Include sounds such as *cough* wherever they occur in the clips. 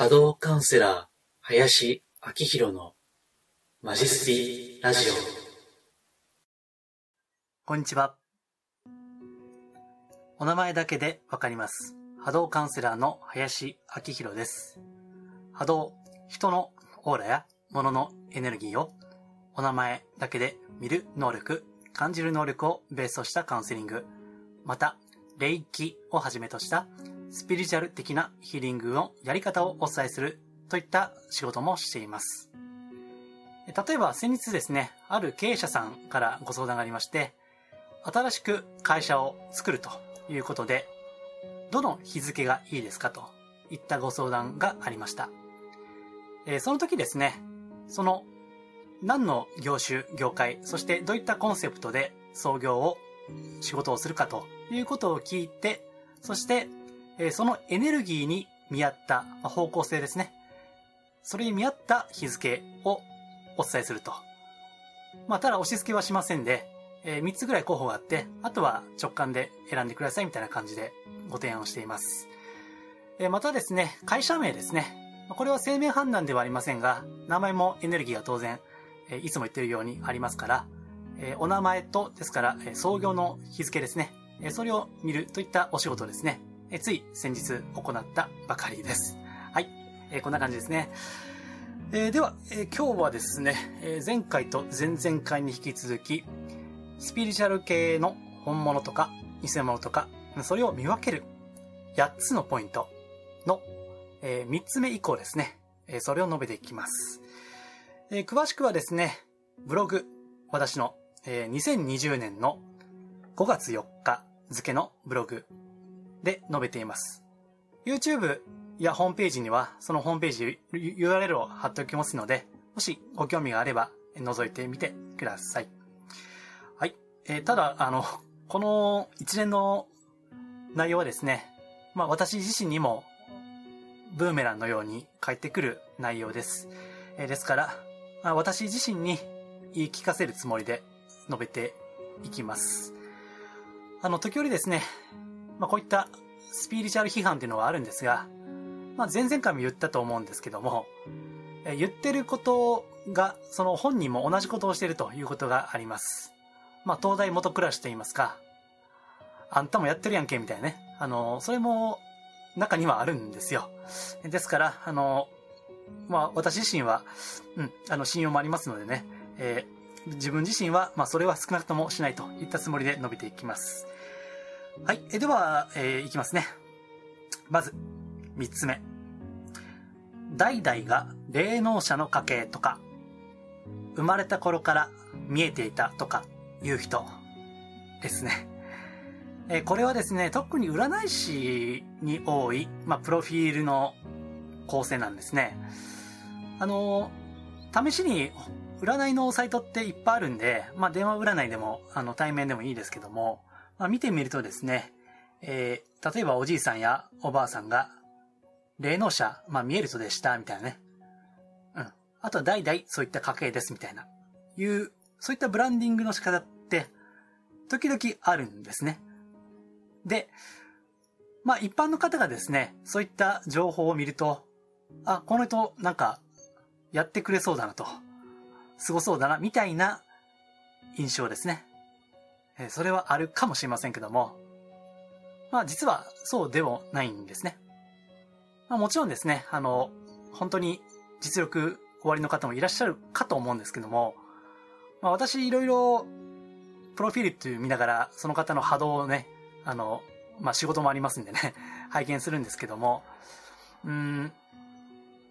波動カウンセラー、林明宏のマジスピラジオ。こんにちは。お名前だけでわかります。波動カウンセラーの林明宏です。波動、人のオーラや物のエネルギーをお名前だけで見る能力、感じる能力をベースとしたカウンセリング、また、霊気をはじめとしたスピリチュアル的なヒーリングのやり方をお伝えするといった仕事もしています。例えば先日ですね、ある経営者さんからご相談がありまして、新しく会社を作るということで、どの日付がいいですかといったご相談がありました。えその時ですね、その何の業種、業界、そしてどういったコンセプトで創業を仕事をするかということを聞いて、そして、えそのエネルギーに見合ったま方向性ですね。それに見合った日付をお伝えすると。まあ、ただ押し付けはしませんで、え3つぐらい候補があって、あとは直感で選んでくださいみたいな感じでご提案をしています。えーまたですね、会社名ですね。これは生命判断ではありませんが、名前もエネルギーが当然、えーいつも言ってるようにありますから、えーお名前と、ですから、え創業の日付ですね。えそれを見るといったお仕事ですね。えつい先日行ったばかりです。はい。えこんな感じですね。えでは、え今日はですね、え前回と前々回に引き続き、スピリチュアル系の本物とか偽物とか、それを見分ける8つのポイントの、え3つ目以降ですね、えそれを述べていきます。え詳しくはですね、ブログ、私の、えー2020年の5月4日付のブログで述べています。YouTube やホームページには、そのホームページ URL を貼っておきますので、もしご興味があれば、覗いてみてください。はい。えーただ、あの、この一連の内容はですね、まあ私自身にも、ブーメランのように返ってくる内容です。えーですから、まあ、私自身に言い聞かせるつもりで述べていきます。あの、時折ですね、まあこういったスピリチュアル批判っていうのはあるんですが、まあ、前々回も言ったと思うんですけども、え言ってることが、その本人も同じことをしているということがあります。まあ、東大元暮らしと言いますか、あんたもやってるやんけ、みたいなね。あの、それも中にはあるんですよ。ですから、あの、まあ、私自身は、うん、あの、信用もありますのでね、えー自分自身は、まあ、それは少なくともしないといったつもりで述べていきます。はい。えでは、えーいきますね。まず、三つ目。代々が霊能者の家系とか、生まれた頃から見えていたとかいう人ですね。えこれはですね、特に占い師に多い、まあ、プロフィールの構成なんですね。あの、試しに占いのサイトっていっぱいあるんで、まあ、電話占いでも、あの、対面でもいいですけども、まあ、見てみるとですね、えー例えばおじいさんやおばあさんが、霊能者、まあ見える人でした、みたいなね。うん。あとは代々そういった家系です、みたいな。いう、そういったブランディングの仕方って、時々あるんですね。で、まあ一般の方がですね、そういった情報を見ると、あ、この人なんか、やってくれそうだなと。すごそうだな、みたいな印象ですね。えそれはあるかもしれませんけども、まあ実はそうでもないんですね。まあもちろんですね、あの、本当に実力おありの方もいらっしゃるかと思うんですけども、まあ私いろいろプロフィールっていう見ながらその方の波動をね、あの、まあ仕事もありますんでね、*laughs* 拝見するんですけども、うん、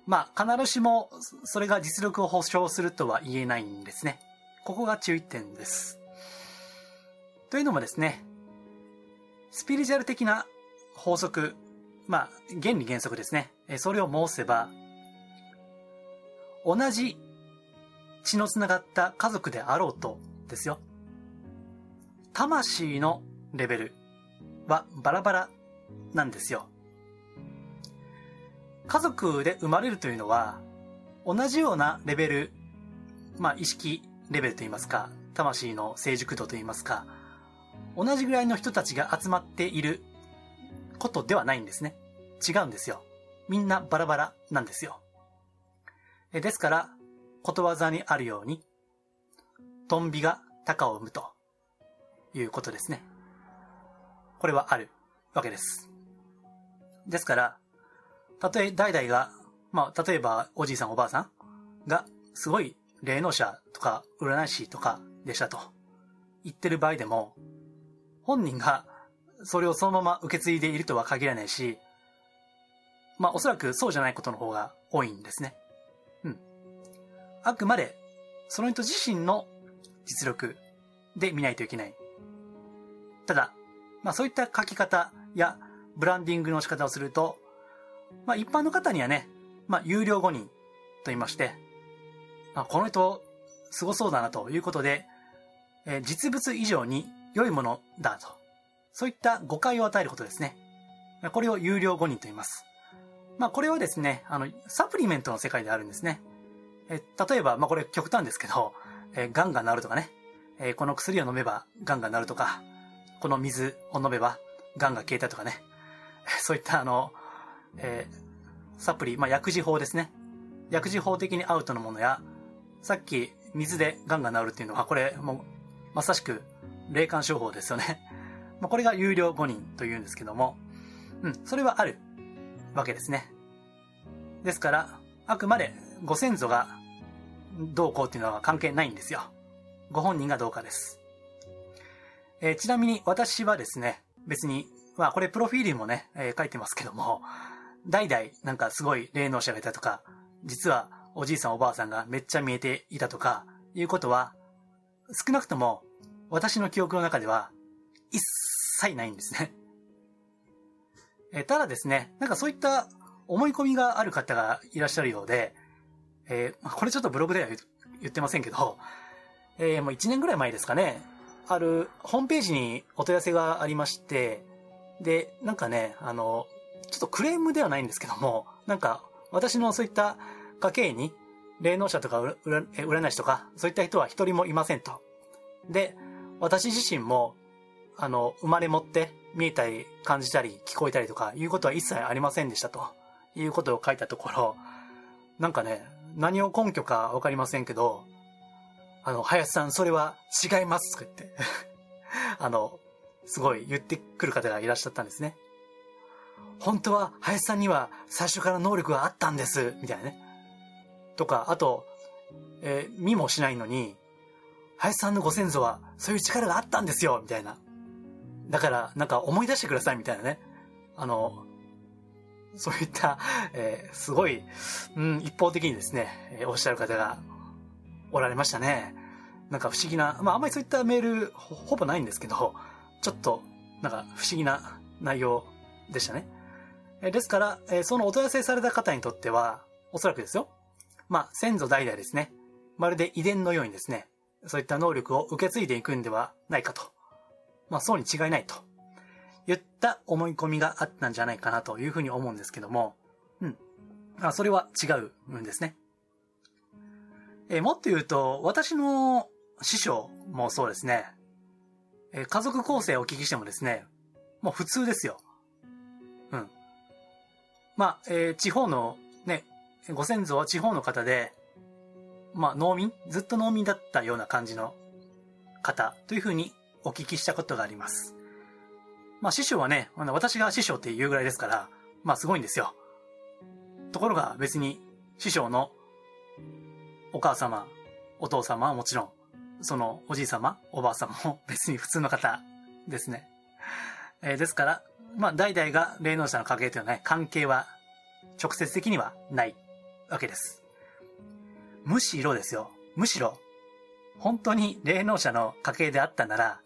まあ必ずしもそれが実力を保証するとは言えないんですね。ここが注意点です。というのもですね、スピリチュアル的な法則、まあ、原理原則ですね。それを申せば、同じ血のつながった家族であろうとですよ。魂のレベルはバラバラなんですよ。家族で生まれるというのは、同じようなレベル、まあ意識レベルといいますか、魂の成熟度といいますか、同じぐらいの人たちが集まっていることではないんですね。違うんですよ。みんなバラバラなんですよ。ですから、ことわざにあるように、トンビが鷹を生むということですね。これはあるわけです。ですから、たとえ代々が、まあ、例えばおじいさんおばあさんがすごい霊能者とか占い師とかでしたと言ってる場合でも、本人がそれをそのまま受け継いでいるとは限らないし、まあおそらくそうじゃないことの方が多いんですね。うん。あくまで、その人自身の実力で見ないといけない。ただ、まあそういった書き方やブランディングの仕方をすると、まあ一般の方にはね、まあ有料誤認と言いまして、まあこの人すごそうだなということで、えー、実物以上に良いものだと。そういった誤解を与えることですね。これを有料誤認と言います。まあこれはですね、あの、サプリメントの世界であるんですね。え例えば、まあこれ極端ですけど、えー、ガンが治るとかね、え、この薬を飲めばガンが治るとか、この水を飲めばガンが消えたとかね、そういったあの、えー、サプリ、まあ薬事法ですね。薬事法的にアウトのものや、さっき水でガンが治るっていうのは、これもうまさしく霊感商法ですよね。*laughs* まあこれが有料5人というんですけども、うん、それはあるわけですね。ですから、あくまでご先祖がどうこうっていうのは関係ないんですよ。ご本人がどうかです。えー、ちなみに私はですね、別に、まあこれプロフィールもね、えー、書いてますけども、代々なんかすごい霊能者がいたとか、実はおじいさんおばあさんがめっちゃ見えていたとか、いうことは、少なくとも私の記憶の中では一切ないんですね。*laughs* えただですね、なんかそういった思い込みがある方がいらっしゃるようで、えー、これちょっとブログでは言ってませんけど、えー、もう1年ぐらい前ですかね、あるホームページにお問い合わせがありまして、で、なんかね、あの、ちょっとクレームではないんですけども、なんか私のそういった家計に霊能者とか占い師とか、そういった人は一人もいませんと。で、私自身も、あの、生まれ持って見えたり感じたり聞こえたりとかいうことは一切ありませんでしたということを書いたところ、なんかね、何を根拠かわかりませんけど、あの、林さん、それは違いますとか言って *laughs* あの、すごい言ってくる方がいらっしゃったんですね。本当は林さんには最初から能力があったんです、みたいなね。とか、あと、えー、見もしないのに、林さんのご先祖はそういう力があったんですよみたいな。だから、なんか思い出してくださいみたいなね。あの、そういった、えー、すごい、うん、一方的にですね、えー、おっしゃる方がおられましたね。なんか不思議な、まああんまりそういったメールほぼないんですけど、ちょっと、なんか不思議な内容でしたね。えー、ですから、えー、そのお問い合わせされた方にとっては、おそらくですよ。まあ先祖代々ですね。まるで遺伝のようにですね、そういった能力を受け継いでいくんではないかと。まあ、そうに違いないと。言った思い込みがあったんじゃないかなというふうに思うんですけども、うん。あそれは違うんですね。えもっと言うと、私の師匠もそうですね。え家族構成をお聞きしてもですね、もう普通ですよ。うん。まあ、えー、地方のね、ご先祖は地方の方で、まあ、農民ずっと農民だったような感じの方というふうにお聞きしたことがあります。まあ、師匠はね、私が師匠って言うぐらいですから、まあ、すごいんですよ。ところが別に師匠のお母様、お父様はもちろん、そのおじい様、おばあ様も別に普通の方ですね。えー、ですから、まあ、代々が霊能者の家系というのはね、関係は直接的にはないわけです。むしろですよ。むしろ、本当に霊能者の家系であったなら、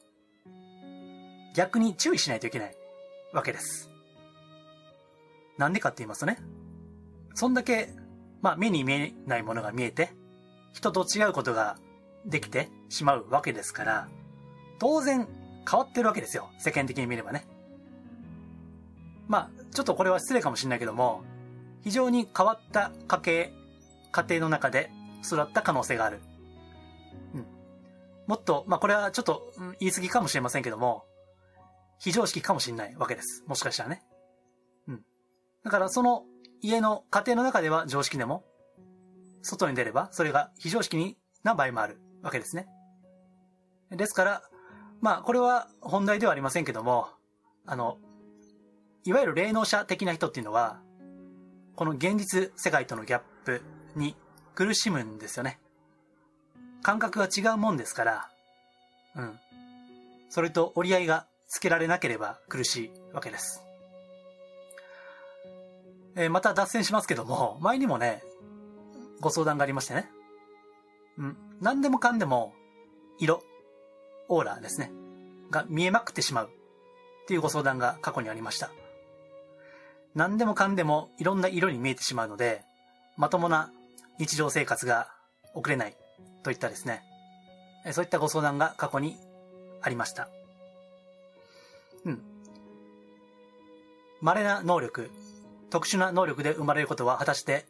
逆に注意しないといけないわけです。なんでかって言いますとね、そんだけ、まあ目に見えないものが見えて、人と違うことができてしまうわけですから、当然変わってるわけですよ。世間的に見ればね。まあ、ちょっとこれは失礼かもしれないけども、非常に変わった家系、家庭の中で育った可能性がある。うん。もっと、まあ、これはちょっと、うん、言い過ぎかもしれませんけども、非常識かもしれないわけです。もしかしたらね。うん。だからその家の家庭の中では常識でも、外に出ればそれが非常識にな場合もあるわけですね。ですから、まあこれは本題ではありませんけども、あの、いわゆる霊能者的な人っていうのは、この現実世界とのギャップに苦しむんですよね。感覚が違うもんですから、うん。それと折り合いがつけられなければ苦しいわけです。えー、また脱線しますけども、前にもね、ご相談がありましてね。うん。何でもかんでも、色、オーラですね。が見えまくってしまう。っていうご相談が過去にありました。何でもかんでもいろんな色に見えてしまうので、まともな日常生活が送れないといったですね。そういったご相談が過去にありました。うん。稀な能力、特殊な能力で生まれることは果たして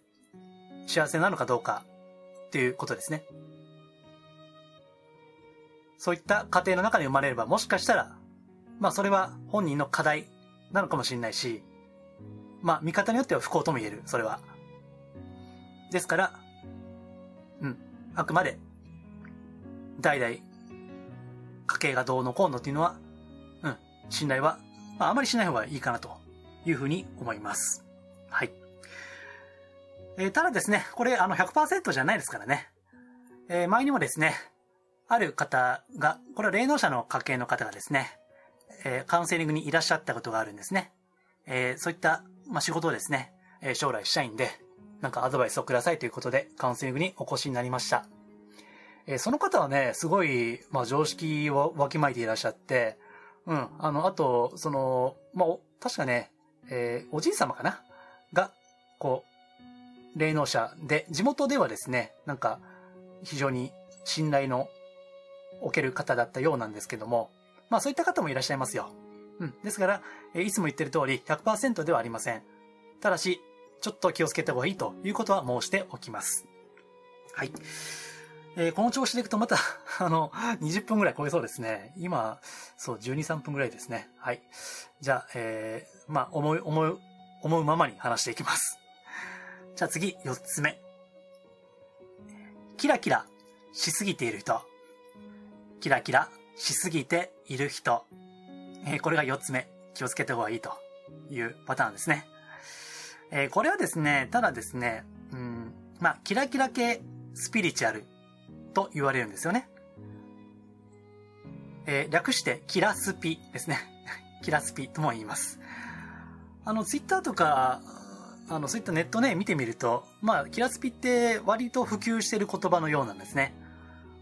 幸せなのかどうかっていうことですね。そういった家庭の中で生まれればもしかしたら、まあそれは本人の課題なのかもしれないし、まあ見方によっては不幸とも言える、それは。ですから、うん、あくまで、代々、家計がどうのこうのっていうのは、うん、信頼は、まああまりしない方がいいかなというふうに思います。はい。えー、ただですね、これあの100%じゃないですからね。えー、前にもですね、ある方が、これは霊能者の家系の方がですね、えー、カウンセリングにいらっしゃったことがあるんですね。えー、そういった、まあ、仕事をですね、えー、将来したいんで、なんかアドバイスをくださいということで、カウンセリングにお越しになりました。えー、その方はね、すごい、まあ、常識をわきまいていらっしゃって、うん、あの、あと、その、まあ、確かね、えー、おじい様かな？が、こう、霊能者で、地元ではですね、なんか、非常に信頼の置ける方だったようなんですけども、まあそういった方もいらっしゃいますよ。うん。ですから、いつも言ってる通り100%ではありません。ただし、ちょっと気をつけた方がいいということは申しておきます。はい。えー、この調子でいくとまた、*laughs* あの、20分ぐらい超えそうですね。今、そう、12、3分ぐらいですね。はい。じゃあ、えー、まあ、思い、思い、思うままに話していきます。じゃあ次、4つ目。キラキラしすぎている人。キラキラしすぎている人。えー、これが4つ目。気をつけた方がいいというパターンですね。えー、これはですね、ただですね、うん、まあ、キラキラ系スピリチュアルと言われるんですよね。えー、略してキラスピですね。*laughs* キラスピとも言います。あの、ツイッターとか、あの、そういったネットね、見てみると、まあ、キラスピって割と普及してる言葉のようなんですね。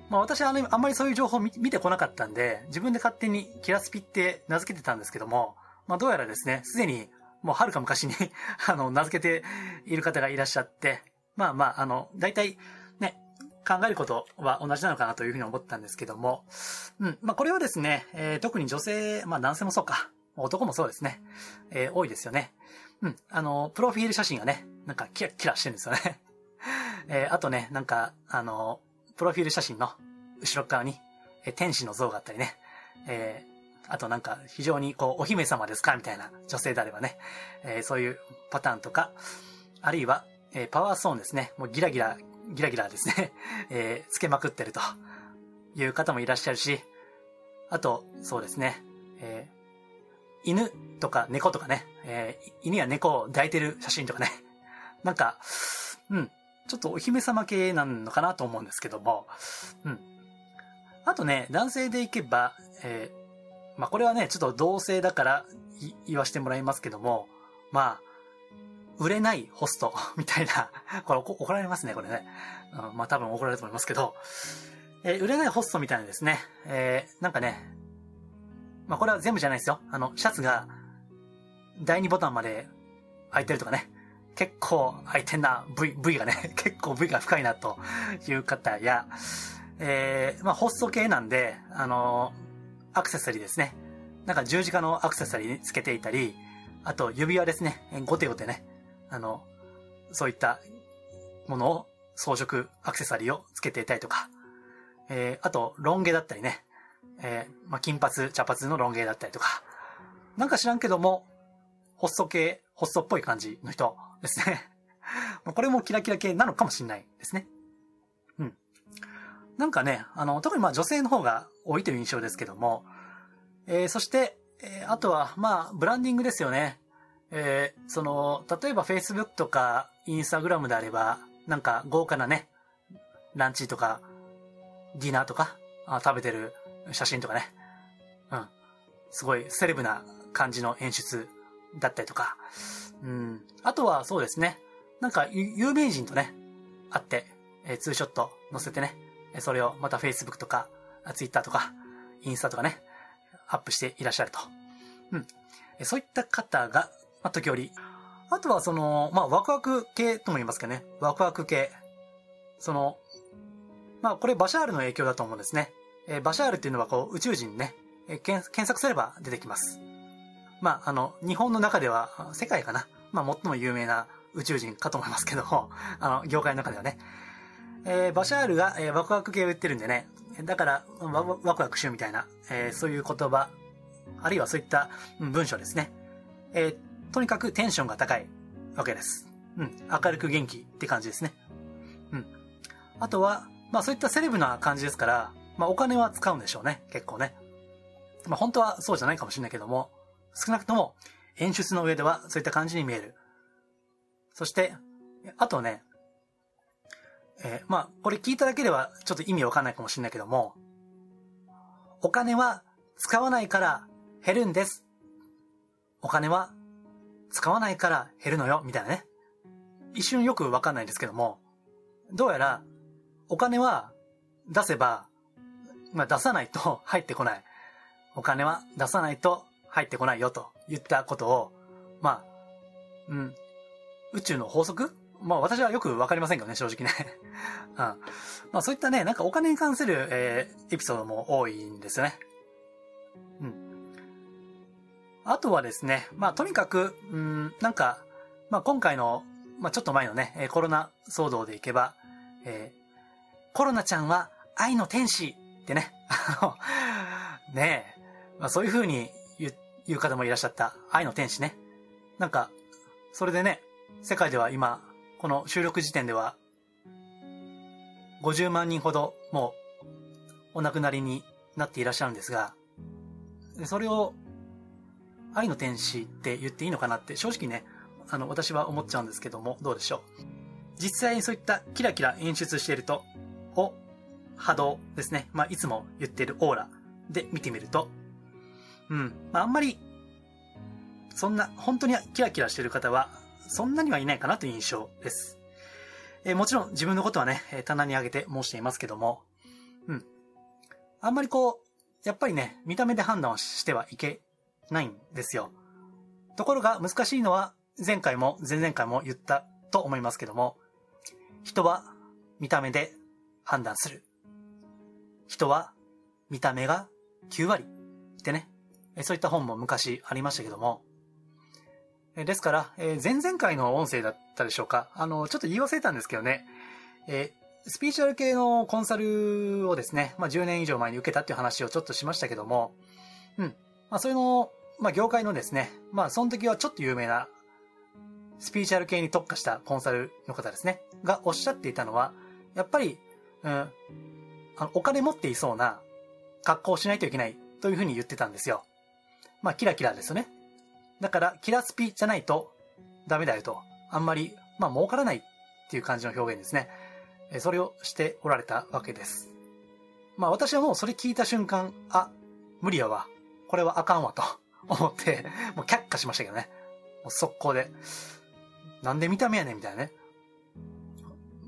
まあ私はあんまりそういう情報を見てこなかったんで、自分で勝手にキラスピって名付けてたんですけども、まあどうやらですね、すでにもうはるか昔に *laughs* あの、名付けている方がいらっしゃって、まあまあ、あの、大体ね、考えることは同じなのかなというふうに思ったんですけども、うん、まあこれはですね、えー、特に女性、まあ男性もそうか、男もそうですね、えー、多いですよね。うん。あの、プロフィール写真がね、なんかキラキラしてるんですよね。*laughs* えー、あとね、なんか、あの、プロフィール写真の後ろ側に、え天使の像があったりね。え、あとなんか非常にこう、お姫様ですか？みたいな女性であればね。えー、そういうパターンとか、あるいは、えー、パワーストーンですね。もうギラギラ、ギラギラですね。*laughs* えー、つけまくってるという方もいらっしゃるし、あと、そうですね。えー、犬とか猫とかね、えー、犬や猫を抱いてる写真とかね、*laughs* なんか、うん、ちょっとお姫様系なのかなと思うんですけども、うん。あとね、男性でいけば、えー、まあ、これはね、ちょっと同性だから言わしてもらいますけども、まあ、売れないホスト *laughs* みたいな、これ怒られますね、これね。うん、まあ多分怒られると思いますけど、えー、売れないホストみたいなですね、えー、なんかね、まあこれは全部じゃないですよ。あの、シャツが第2ボタンまで開いてるとかね。結構開いてんな、V、V がね、*laughs* 結構 V が深いなという方や、えー、まあホスト系なんで、あのアクセサリーですね。なんか十字架のアクセサリーにつけていたり、あと指輪ですね。ゴテゴテね。あの、そういったものを装飾アクセサリーをつけていたりとか、えー、あと、ロン毛だったりね。えー、まあ、金髪、茶髪のロン毛だったりとか、なんか知らんけども、ホスト系、ホストっぽい感じの人ですね。*laughs* これもキラキラ系なのかもしれないですね。なんかね、あの、特にまあ女性の方が多いという印象ですけども、えー、そして、えー、あとは、まあ、ブランディングですよね。えー、その、例えば Facebook とか Instagram であれば、なんか豪華なね、ランチとか、ディナーとか、あ食べてる写真とかね。うん。すごいセレブな感じの演出だったりとか。うん。あとはそうですね。なんか有名人とね、会って、えー、ツーショット載せてね、それをまた Facebook とか、Twitter とか、インスタとかね、アップしていらっしゃると。うん。そういった方が、まあ、時折。あとはその、まあ、ワクワク系とも言いますけどね。ワクワク系。その、まあ、これバシャールの影響だと思うんですね。えー、バシャールっていうのはこう、宇宙人ね、えー、検索すれば出てきます。まあ、あの、日本の中では、世界かな。まあ、最も有名な宇宙人かと思いますけども、あの、業界の中ではね。えー、バシャールが、えー、ワクワク系を言ってるんでね。だから、ワワクワクしようみたいな、えー、そういう言葉、あるいはそういった文章ですね。えー、とにかくテンションが高いわけです。うん。明るく元気って感じですね。うん。あとは、まあそういったセレブな感じですから、まあお金は使うんでしょうね。結構ね。まあ本当はそうじゃないかもしれないけども、少なくとも演出の上ではそういった感じに見える。そして、あとね、えー、まあこれ聞いただけではちょっと意味わかんないかもしれないけども、お金は使わないから減るんです。お金は使わないから減るのよ、みたいなね。一瞬よくわかんないんですけども、どうやらお金は出せば、まあ出さないと *laughs* 入ってこない。お金は出さないと入ってこないよと言ったことを、まあ、うん、宇宙の法則まあ私はよくわかりませんけどね、正直ね。*laughs* うん。まあそういったね、なんかお金に関する、えー、エピソードも多いんですよね。うん。あとはですね、まあとにかく、うん、なんか、まあ今回の、まあちょっと前のね、コロナ騒動でいけば、えコロナちゃんは愛の天使ってね、あの、ねえ、まあ、そういう風に言う方もいらっしゃった愛の天使ね。なんか、それでね、世界では今、この収録時点では、50万人ほどもうお亡くなりになっていらっしゃるんですが、それを愛の天使って言っていいのかなって正直ね、あの、私は思っちゃうんですけども、どうでしょう。実際にそういったキラキラ演出していると、を波動ですね。まあ、いつも言ってるオーラで見てみると、うん。まあ、あんまり、そんな、本当にキラキラしてる方は、そんなにはいないかなという印象です。えー、もちろん自分のことはね、棚に上げて申していますけども、うん。あんまりこう、やっぱりね、見た目で判断をしてはいけないんですよ。ところが難しいのは、前回も前々回も言ったと思いますけども、人は見た目で判断する。人は見た目が9割ってね、そういった本も昔ありましたけども、ですから、え前々回の音声だったでしょうか？あの、ちょっと言い忘れたんですけどね、えスピーチュアル系のコンサルをですね、まあ、10年以上前に受けたっていう話をちょっとしましたけども、うん。まあ、それの、まあ、業界のですね、まあ、その時はちょっと有名な、スピーチュアル系に特化したコンサルの方ですね、がおっしゃっていたのは、やっぱり、うん、あの、お金持っていそうな格好をしないといけないというふうに言ってたんですよ。まあ、キラキラですよね。だから、キラスピじゃないとダメだよと。あんまり、まあ、儲からないっていう感じの表現ですね。それをしておられたわけです。まあ、私はもうそれ聞いた瞬間、あ、無理やわ。これはあかんわと *laughs* 思って、もう却下しましたけどね。もう速攻で。なんで見た目やねんみたいなね。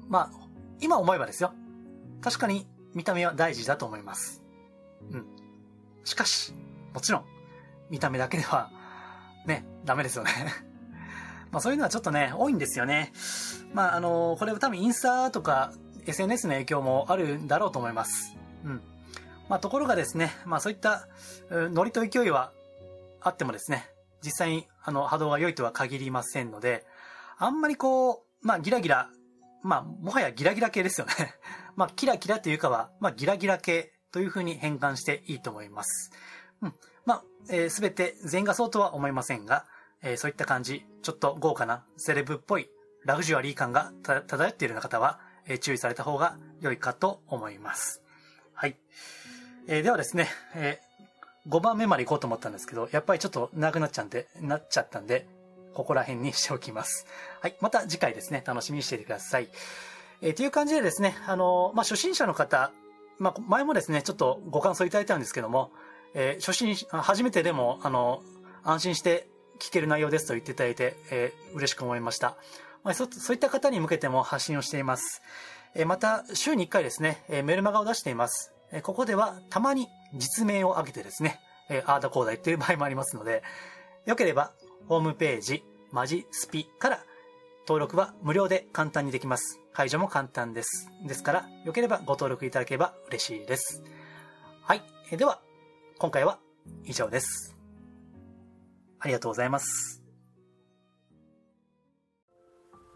まあ、今思えばですよ。確かに見た目は大事だと思います。うん。しかし、もちろん、見た目だけでは、ダメですよね *laughs* まあそういうのはちょっとね、多いんですよね。まああの、これは多分インスタとか SNS の影響もあるんだろうと思います。うん。まあところがですね、まあそういった、ノリと勢いはあってもですね、実際にあの波動が良いとは限りませんので、あんまりこう、まあギラギラまあ、もはやギラギラ系ですよね。*laughs* まあ、キラキラというかは、まあ、ギラギラ系という風に変換していいと思います。うん。まあ、えー、すべて全画相とは思いませんが、えーそういった感じ、ちょっと豪華なセレブっぽいラグジュアリー感が漂っているような方は、えー注意された方が良いかと思います。はい。えーではですね、え5番目まで行こうと思ったんですけど、やっぱりちょっと長くなっちゃうんで、なっちゃったんで、ここら辺にしておきます。はい。また次回ですね、楽しみにしていてください。えーという感じでですね、あのーまあ、初心者の方、まあ、前もですね、ちょっとご感想いただいたんですけども、えー初心、初めてでも、あの安心して聞ける内容ですと言っていただいて、えー嬉しく思いました。まあ、そそういった方に向けても発信をしています。えーまた、週に1回ですね、えーメルマガを出しています。えーここでは、たまに実名を挙げてですね、えー、あーだこうだ言っている場合もありますので、よければ、ホームページ、マジスピから登録は無料で簡単にできます。解除も簡単です。ですから、よければご登録いただければ嬉しいです。はい。えでは、今回は以上です。ありがとうございます。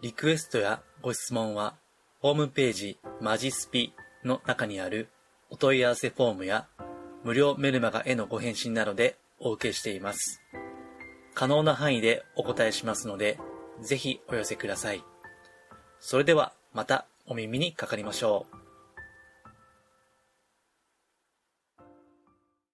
リクエストやご質問は、ホームページマジスピの中にあるお問い合わせフォームや無料メルマガへのご返信などでお受けしています。可能な範囲でお答えしますので、ぜひお寄せください。それではまたお耳にかかりましょう。